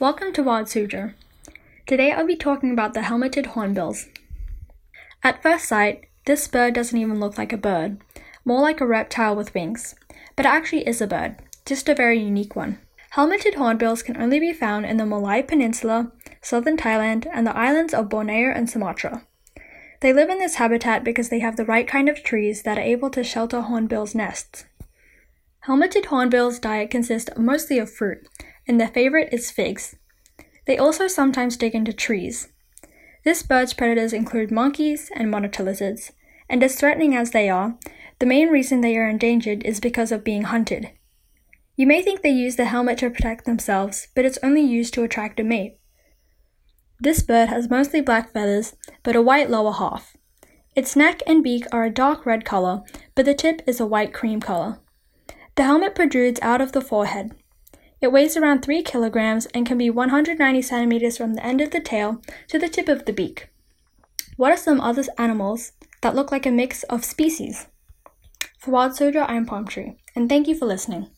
Welcome to Wild Suzhou. Today I'll be talking about the helmeted hornbills. At first sight, this bird doesn't even look like a bird, more like a reptile with wings, but it actually is a bird, just a very unique one. Helmeted hornbills can only be found in the Malay Peninsula, southern Thailand, and the islands of Borneo and Sumatra. They live in this habitat because they have the right kind of trees that are able to shelter hornbills' nests. Helmeted hornbills' diet consists mostly of fruit, and their favorite is figs. They also sometimes dig into trees. This bird's predators include monkeys and monitor lizards, and as threatening as they are, the main reason they are endangered is because of being hunted. You may think they use the helmet to protect themselves, but it's only used to attract a mate. This bird has mostly black feathers, but a white lower half. Its neck and beak are a dark red color, but the tip is a white cream color. The helmet protrudes out of the forehead. It weighs around 3 kilograms and can be 190 centimeters from the end of the tail to the tip of the beak. What are some other animals that look like a mix of species? For Wild Suzhou, I'm Palm Tree, and thank you for listening.